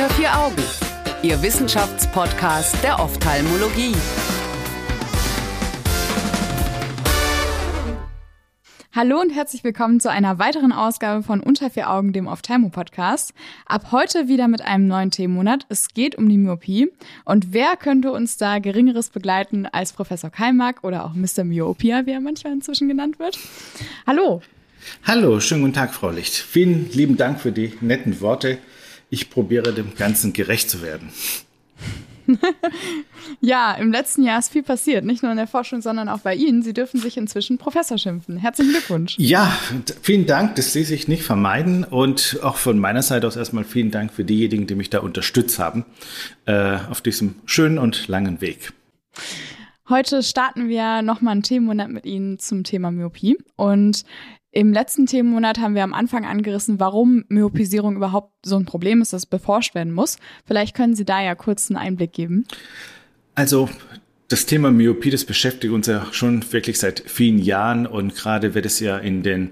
Unter vier Augen, Ihr Wissenschaftspodcast der Ophthalmologie. Hallo und herzlich willkommen zu einer weiteren Ausgabe von Unter vier Augen, dem Ophthalmo-Podcast. Ab heute wieder mit einem neuen Themenmonat. Es geht um die Myopie. Und wer könnte uns da Geringeres begleiten als Professor Keimack oder auch Mr. Myopia, wie er manchmal inzwischen genannt wird? Hallo. Hallo, schönen guten Tag, Frau Licht. Vielen lieben Dank für die netten Worte. Ich probiere dem Ganzen gerecht zu werden. ja, im letzten Jahr ist viel passiert, nicht nur in der Forschung, sondern auch bei Ihnen. Sie dürfen sich inzwischen Professor schimpfen. Herzlichen Glückwunsch. Ja, vielen Dank, das ließ sich nicht vermeiden. Und auch von meiner Seite aus erstmal vielen Dank für diejenigen, die mich da unterstützt haben äh, auf diesem schönen und langen Weg. Heute starten wir nochmal einen Themenmonat mit Ihnen zum Thema Myopie. Und im letzten Themenmonat haben wir am Anfang angerissen, warum Myopisierung überhaupt so ein Problem ist, das beforscht werden muss. Vielleicht können Sie da ja kurz einen Einblick geben. Also das Thema Myopie, das beschäftigt uns ja schon wirklich seit vielen Jahren und gerade wird es ja in den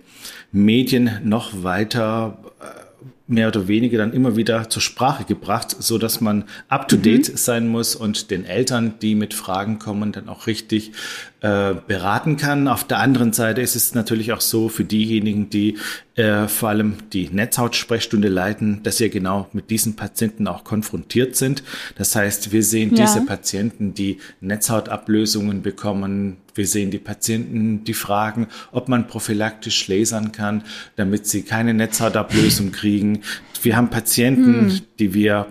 Medien noch weiter äh, mehr oder weniger dann immer wieder zur Sprache gebracht, so dass man up to date mhm. sein muss und den Eltern, die mit Fragen kommen, dann auch richtig äh, beraten kann. Auf der anderen Seite ist es natürlich auch so für diejenigen, die äh, vor allem die Netzhautsprechstunde leiten, dass sie genau mit diesen Patienten auch konfrontiert sind. Das heißt, wir sehen ja. diese Patienten, die Netzhautablösungen bekommen. Wir sehen die Patienten, die fragen, ob man prophylaktisch lasern kann, damit sie keine Netzhautablösung kriegen. Wir haben Patienten, hm. die wir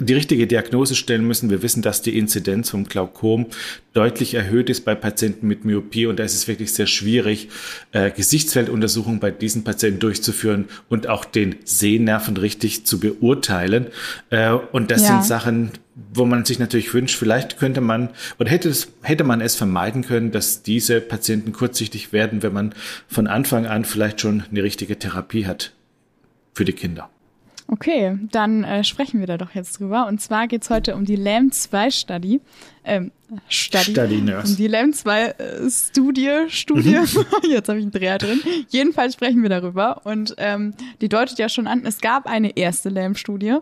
die richtige Diagnose stellen müssen. Wir wissen, dass die Inzidenz vom Glaukom deutlich erhöht ist bei Patienten mit Myopie und da ist es wirklich sehr schwierig, äh, Gesichtsfelduntersuchungen bei diesen Patienten durchzuführen und auch den Sehnerven richtig zu beurteilen. Äh, und das ja. sind Sachen, wo man sich natürlich wünscht, vielleicht könnte man oder hätte, es, hätte man es vermeiden können, dass diese Patienten kurzsichtig werden, wenn man von Anfang an vielleicht schon eine richtige Therapie hat für die Kinder. Okay, dann äh, sprechen wir da doch jetzt drüber. Und zwar geht's heute um die LAM-2-Study. Ähm, Study. Study Nurse. Um die LAM-2-Studie. Äh, Studie. Mhm. jetzt habe ich einen Dreher drin. Jedenfalls sprechen wir darüber. Und ähm, die deutet ja schon an, es gab eine erste LAM-Studie.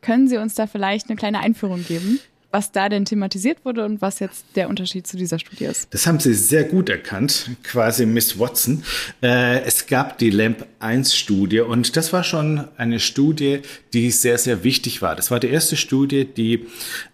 Können Sie uns da vielleicht eine kleine Einführung geben? Was da denn thematisiert wurde und was jetzt der Unterschied zu dieser Studie ist. Das haben Sie sehr gut erkannt, quasi Miss Watson. Äh, es gab die LAMP 1 Studie und das war schon eine Studie, die sehr, sehr wichtig war. Das war die erste Studie, die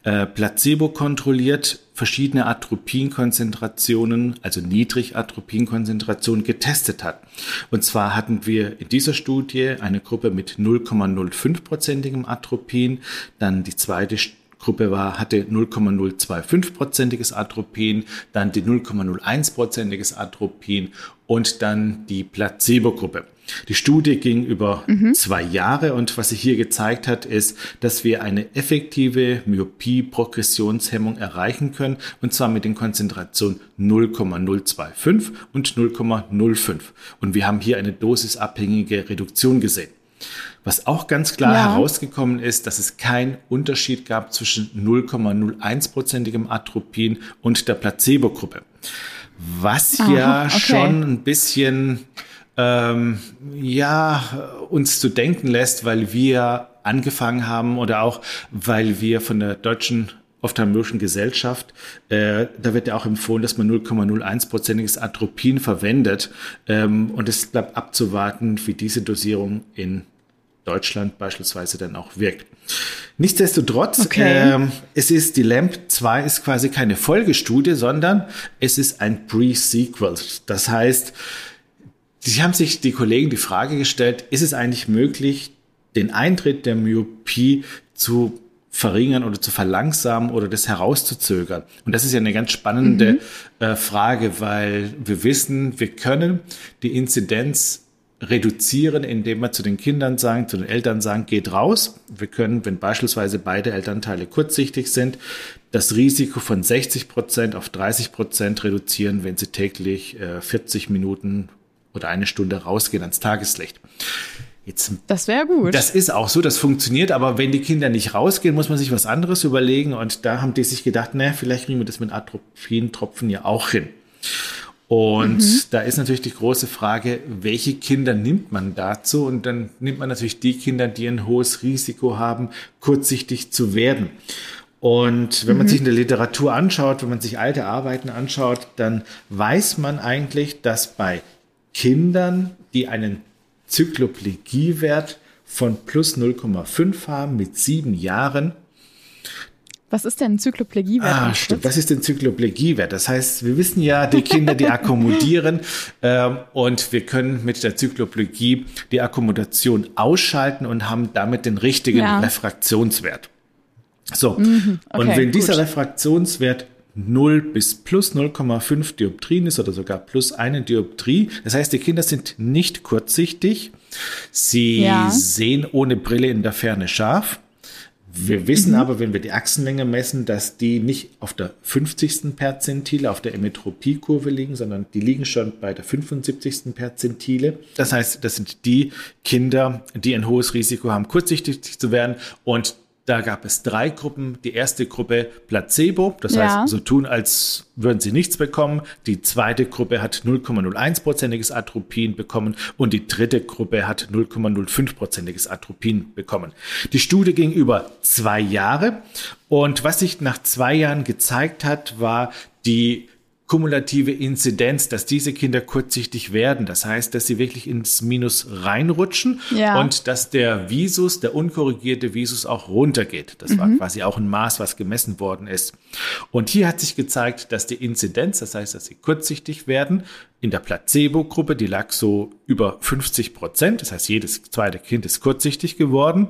äh, placebo kontrolliert verschiedene Atropinkonzentrationen, also Niedrigatropinkonzentrationen getestet hat. Und zwar hatten wir in dieser Studie eine Gruppe mit 0,05-prozentigem Atropin, dann die zweite Gruppe war, hatte 0,025-prozentiges Atropin, dann die 0,01-prozentiges Atropin und dann die Placebo-Gruppe. Die Studie ging über mhm. zwei Jahre und was sich hier gezeigt hat, ist, dass wir eine effektive Myopie-Progressionshemmung erreichen können und zwar mit den Konzentrationen 0,025 und 0,05. Und wir haben hier eine dosisabhängige Reduktion gesehen. Was auch ganz klar ja. herausgekommen ist, dass es keinen Unterschied gab zwischen 0,01-prozentigem Atropin und der Placebo-Gruppe. Was Aha, ja okay. schon ein bisschen ähm, ja uns zu denken lässt, weil wir angefangen haben oder auch weil wir von der deutschen ophthalmologischen Gesellschaft, äh, da wird ja auch empfohlen, dass man 0,01-prozentiges Atropin verwendet. Ähm, und es bleibt abzuwarten, wie diese Dosierung in Deutschland beispielsweise dann auch wirkt. Nichtsdestotrotz, okay. ähm, es ist die LAMP 2 ist quasi keine Folgestudie, sondern es ist ein Pre-Sequel. Das heißt, sie haben sich die Kollegen die Frage gestellt, ist es eigentlich möglich, den Eintritt der Myopie zu verringern oder zu verlangsamen oder das herauszuzögern? Und das ist ja eine ganz spannende mhm. äh, Frage, weil wir wissen, wir können die Inzidenz reduzieren, indem wir zu den Kindern sagen, zu den Eltern sagen, geht raus. Wir können, wenn beispielsweise beide Elternteile kurzsichtig sind, das Risiko von 60 Prozent auf 30 Prozent reduzieren, wenn sie täglich äh, 40 Minuten oder eine Stunde rausgehen ans Tageslicht. Jetzt, das wäre gut. Das ist auch so, das funktioniert, aber wenn die Kinder nicht rausgehen, muss man sich was anderes überlegen und da haben die sich gedacht, naja, vielleicht kriegen wir das mit Atropin-Tropfen ja auch hin. Und mhm. da ist natürlich die große Frage, welche Kinder nimmt man dazu? Und dann nimmt man natürlich die Kinder, die ein hohes Risiko haben, kurzsichtig zu werden. Und wenn man mhm. sich in der Literatur anschaut, wenn man sich alte Arbeiten anschaut, dann weiß man eigentlich, dass bei Kindern, die einen Zykloplegiewert von plus 0,5 haben mit sieben Jahren, was ist denn ein Zykloplegiewert? Ah, stimmt. Was ist denn Zykloplegiewert? Das heißt, wir wissen ja, die Kinder, die akkommodieren ähm, und wir können mit der Zykloplegie die Akkommodation ausschalten und haben damit den richtigen ja. Refraktionswert. So, mhm, okay, und wenn dieser Refraktionswert 0 bis plus 0,5 Dioptrien ist oder sogar plus eine Dioptrie, das heißt, die Kinder sind nicht kurzsichtig, sie ja. sehen ohne Brille in der Ferne scharf, wir wissen mhm. aber, wenn wir die Achsenlänge messen, dass die nicht auf der 50. Perzentile, auf der Emetropiekurve liegen, sondern die liegen schon bei der 75. Perzentile. Das heißt, das sind die Kinder, die ein hohes Risiko haben, kurzsichtig zu werden und da gab es drei Gruppen. Die erste Gruppe Placebo, das ja. heißt, so tun, als würden sie nichts bekommen. Die zweite Gruppe hat 0,01-prozentiges Atropin bekommen und die dritte Gruppe hat 0,05-prozentiges Atropin bekommen. Die Studie ging über zwei Jahre und was sich nach zwei Jahren gezeigt hat, war die kumulative Inzidenz, dass diese Kinder kurzsichtig werden. Das heißt, dass sie wirklich ins Minus reinrutschen ja. und dass der Visus, der unkorrigierte Visus auch runtergeht. Das mhm. war quasi auch ein Maß, was gemessen worden ist. Und hier hat sich gezeigt, dass die Inzidenz, das heißt, dass sie kurzsichtig werden, in der Placebo-Gruppe, die lag so über 50 Prozent. Das heißt, jedes zweite Kind ist kurzsichtig geworden.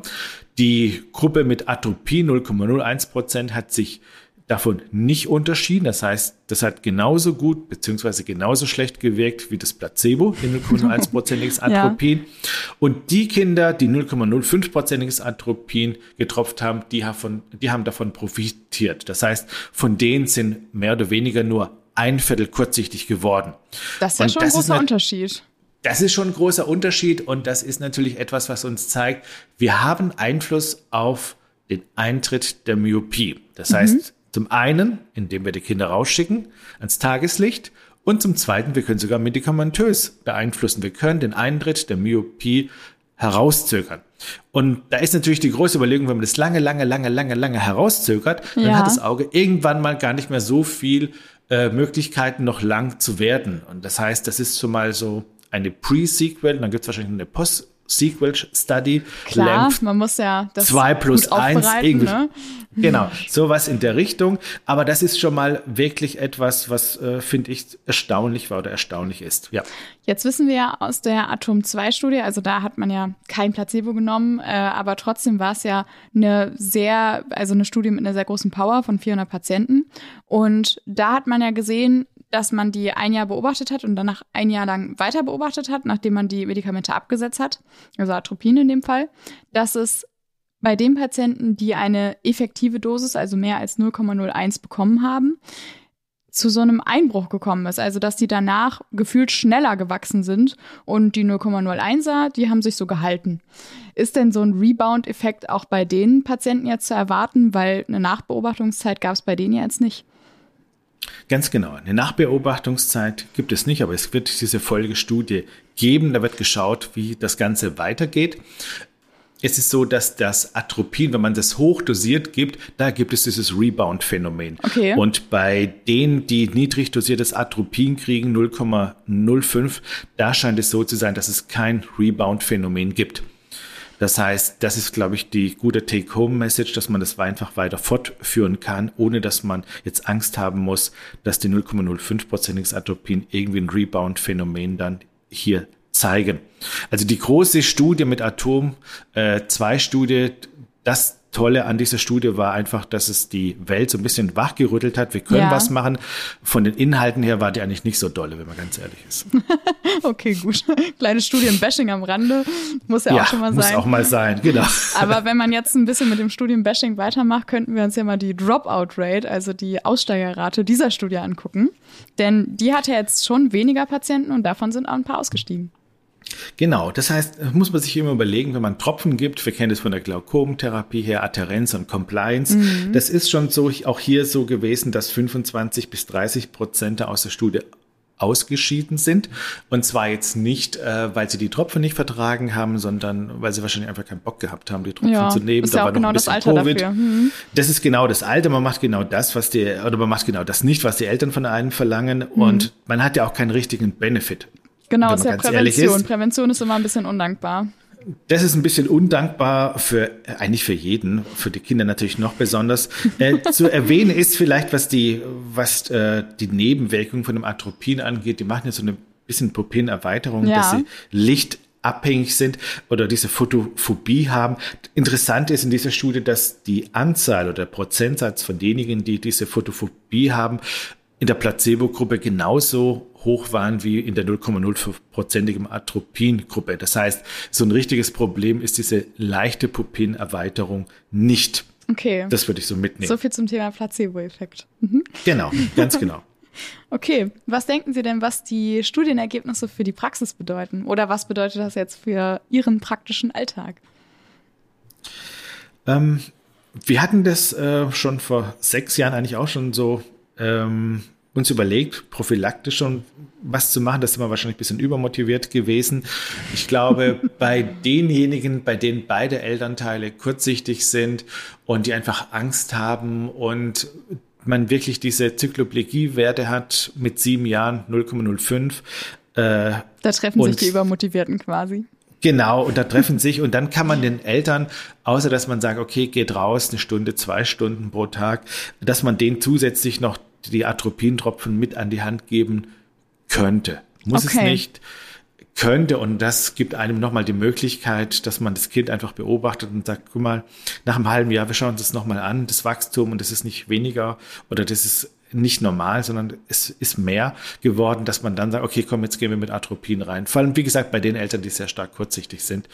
Die Gruppe mit Atropie 0,01 Prozent hat sich davon nicht unterschieden. Das heißt, das hat genauso gut beziehungsweise genauso schlecht gewirkt wie das Placebo, in 0,1-prozentiges Atropin. ja. Und die Kinder, die 0,05-prozentiges Atropin getropft haben, die haben, die haben davon profitiert. Das heißt, von denen sind mehr oder weniger nur ein Viertel kurzsichtig geworden. Das ist ja und schon ein großer Unterschied. Das ist schon ein großer Unterschied und das ist natürlich etwas, was uns zeigt, wir haben Einfluss auf den Eintritt der Myopie. Das mhm. Zum einen, indem wir die Kinder rausschicken ans Tageslicht und zum zweiten, wir können sogar medikamentös beeinflussen. Wir können den Eintritt der Myopie herauszögern. Und da ist natürlich die große Überlegung, wenn man das lange, lange, lange, lange, lange herauszögert, dann ja. hat das Auge irgendwann mal gar nicht mehr so viel äh, Möglichkeiten, noch lang zu werden. Und das heißt, das ist schon mal so eine Pre-Sequel, dann gibt es wahrscheinlich eine Post- Sequel Study. Klar, Length man muss ja das 2 plus 1 irgendwie. Ne? Genau, sowas in der Richtung. Aber das ist schon mal wirklich etwas, was, äh, finde ich, erstaunlich war oder erstaunlich ist. Ja. Jetzt wissen wir ja aus der Atom-2-Studie, also da hat man ja kein Placebo genommen, äh, aber trotzdem war es ja eine sehr, also eine Studie mit einer sehr großen Power von 400 Patienten. Und da hat man ja gesehen, dass man die ein Jahr beobachtet hat und danach ein Jahr lang weiter beobachtet hat, nachdem man die Medikamente abgesetzt hat, also Atropin in dem Fall, dass es bei den Patienten, die eine effektive Dosis, also mehr als 0,01 bekommen haben, zu so einem Einbruch gekommen ist. Also, dass die danach gefühlt schneller gewachsen sind und die 0,01er, die haben sich so gehalten. Ist denn so ein Rebound-Effekt auch bei den Patienten jetzt zu erwarten? Weil eine Nachbeobachtungszeit gab es bei denen jetzt nicht. Ganz genau. Eine Nachbeobachtungszeit gibt es nicht, aber es wird diese Folgestudie geben. Da wird geschaut, wie das Ganze weitergeht. Es ist so, dass das Atropin, wenn man das hochdosiert gibt, da gibt es dieses Rebound-Phänomen. Okay. Und bei denen, die niedrig dosiertes Atropin kriegen, 0,05, da scheint es so zu sein, dass es kein Rebound-Phänomen gibt. Das heißt, das ist, glaube ich, die gute Take-Home-Message, dass man das einfach weiter fortführen kann, ohne dass man jetzt Angst haben muss, dass die 0,05-prozentiges Atropin irgendwie ein Rebound-Phänomen dann hier zeigen. Also die große Studie mit Atom, äh, zwei Studie, das Tolle an dieser Studie war einfach, dass es die Welt so ein bisschen wachgerüttelt hat. Wir können ja. was machen. Von den Inhalten her war die eigentlich nicht so dolle, wenn man ganz ehrlich ist. okay, gut. Kleine Studienbashing am Rande. Muss ja, ja, auch schon mal sein. Muss auch mal sein, genau. Aber wenn man jetzt ein bisschen mit dem Studienbashing weitermacht, könnten wir uns ja mal die Dropout-Rate, also die Aussteigerrate dieser Studie angucken. Denn die hat ja jetzt schon weniger Patienten und davon sind auch ein paar ausgestiegen. Genau, das heißt, muss man sich immer überlegen, wenn man Tropfen gibt, wir kennen das von der Glaukomtherapie her, Adherenz und Compliance, mhm. das ist schon so, auch hier so gewesen, dass 25 bis 30 Prozent aus der Studie ausgeschieden sind. Und zwar jetzt nicht, äh, weil sie die Tropfen nicht vertragen haben, sondern weil sie wahrscheinlich einfach keinen Bock gehabt haben, die Tropfen ja, zu nehmen. Ist da ja war genau noch ein bisschen das Alter Covid. Mhm. Das ist genau das Alter. Man macht genau das, was die, oder man macht genau das nicht, was die Eltern von einem verlangen. Mhm. Und man hat ja auch keinen richtigen Benefit. Genau, ist ja Prävention. Ist. Prävention ist immer ein bisschen undankbar. Das ist ein bisschen undankbar für eigentlich für jeden, für die Kinder natürlich noch besonders. Äh, zu erwähnen ist vielleicht, was die, was äh, die Nebenwirkung von dem Atropin angeht. Die machen jetzt so eine bisschen Pupinenerweiterung, ja. dass sie lichtabhängig sind oder diese Photophobie haben. Interessant ist in dieser Studie, dass die Anzahl oder der Prozentsatz von denjenigen, die diese Photophobie haben, in der Placebo-Gruppe genauso hoch waren wie in der 0,05-prozentigen Atropin-Gruppe. Das heißt, so ein richtiges Problem ist diese leichte Pupinenerweiterung nicht. Okay. Das würde ich so mitnehmen. So viel zum Thema Placebo-Effekt. Mhm. Genau, ganz genau. Okay, was denken Sie denn, was die Studienergebnisse für die Praxis bedeuten? Oder was bedeutet das jetzt für Ihren praktischen Alltag? Ähm, wir hatten das äh, schon vor sechs Jahren eigentlich auch schon so ähm, uns überlegt, prophylaktisch schon was zu machen. Das sind wir wahrscheinlich ein bisschen übermotiviert gewesen. Ich glaube, bei denjenigen, bei denen beide Elternteile kurzsichtig sind und die einfach Angst haben und man wirklich diese Zykloplegie-Werte hat mit sieben Jahren 0,05. Äh, da treffen sich die Übermotivierten quasi. Genau, und da treffen sich und dann kann man den Eltern, außer dass man sagt, okay, geht raus, eine Stunde, zwei Stunden pro Tag, dass man denen zusätzlich noch die Atropintropfen mit an die Hand geben könnte. Muss okay. es nicht, könnte und das gibt einem nochmal die Möglichkeit, dass man das Kind einfach beobachtet und sagt, guck mal, nach einem halben Jahr, wir schauen uns das nochmal an, das Wachstum und das ist nicht weniger oder das ist nicht normal, sondern es ist mehr geworden, dass man dann sagt, okay, komm, jetzt gehen wir mit Atropin rein. Vor allem, wie gesagt, bei den Eltern, die sehr stark kurzsichtig sind,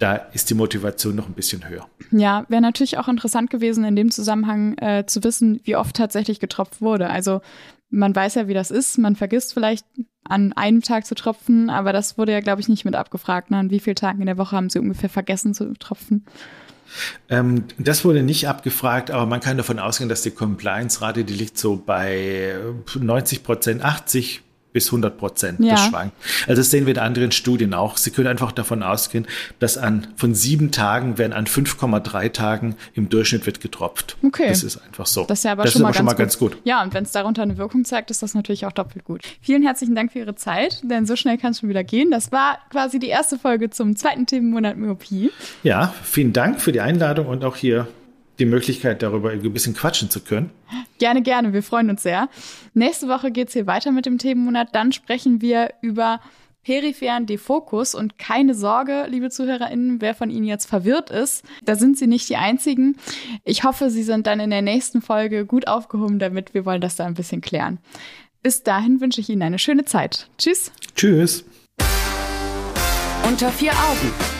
da ist die Motivation noch ein bisschen höher. Ja, wäre natürlich auch interessant gewesen, in dem Zusammenhang äh, zu wissen, wie oft tatsächlich getropft wurde. Also man weiß ja, wie das ist. Man vergisst vielleicht an einem Tag zu tropfen, aber das wurde ja, glaube ich, nicht mit abgefragt. Ne? An wie vielen Tagen in der Woche haben Sie ungefähr vergessen zu tropfen? Ähm, das wurde nicht abgefragt, aber man kann davon ausgehen, dass die Compliance-Rate, die liegt so bei 90 Prozent, 80 bis 100 Prozent. Ja. Das schwankt. Also das sehen wir in anderen Studien auch. Sie können einfach davon ausgehen, dass an von sieben Tagen werden an 5,3 Tagen im Durchschnitt wird getropft. Okay. Das ist einfach so. Das ist ja aber, das schon, mal, aber schon mal ganz, gut. Ja, und wenn es darunter eine Wirkung zeigt, ist das natürlich auch doppelt gut. Vielen herzlichen Dank für Ihre Zeit, denn so schnell kann es schon wieder gehen. Das war quasi die erste Folge zum zweiten Themenmonat Myopie. Ja, vielen Dank für die Einladung und auch hier die Möglichkeit, darüber ein bisschen quatschen zu können. Gerne, gerne. Wir freuen uns sehr. Nächste Woche geht es hier weiter mit dem Themenmonat. Dann sprechen wir über peripheren Defokus und keine Sorge, liebe ZuhörerInnen, wer von Ihnen jetzt verwirrt ist, da sind Sie nicht die Einzigen. Ich hoffe, Sie sind dann in der nächsten Folge gut aufgehoben damit. Wir wollen das da ein bisschen klären. Bis dahin wünsche ich Ihnen eine schöne Zeit. Tschüss. Tschüss. Unter vier Augen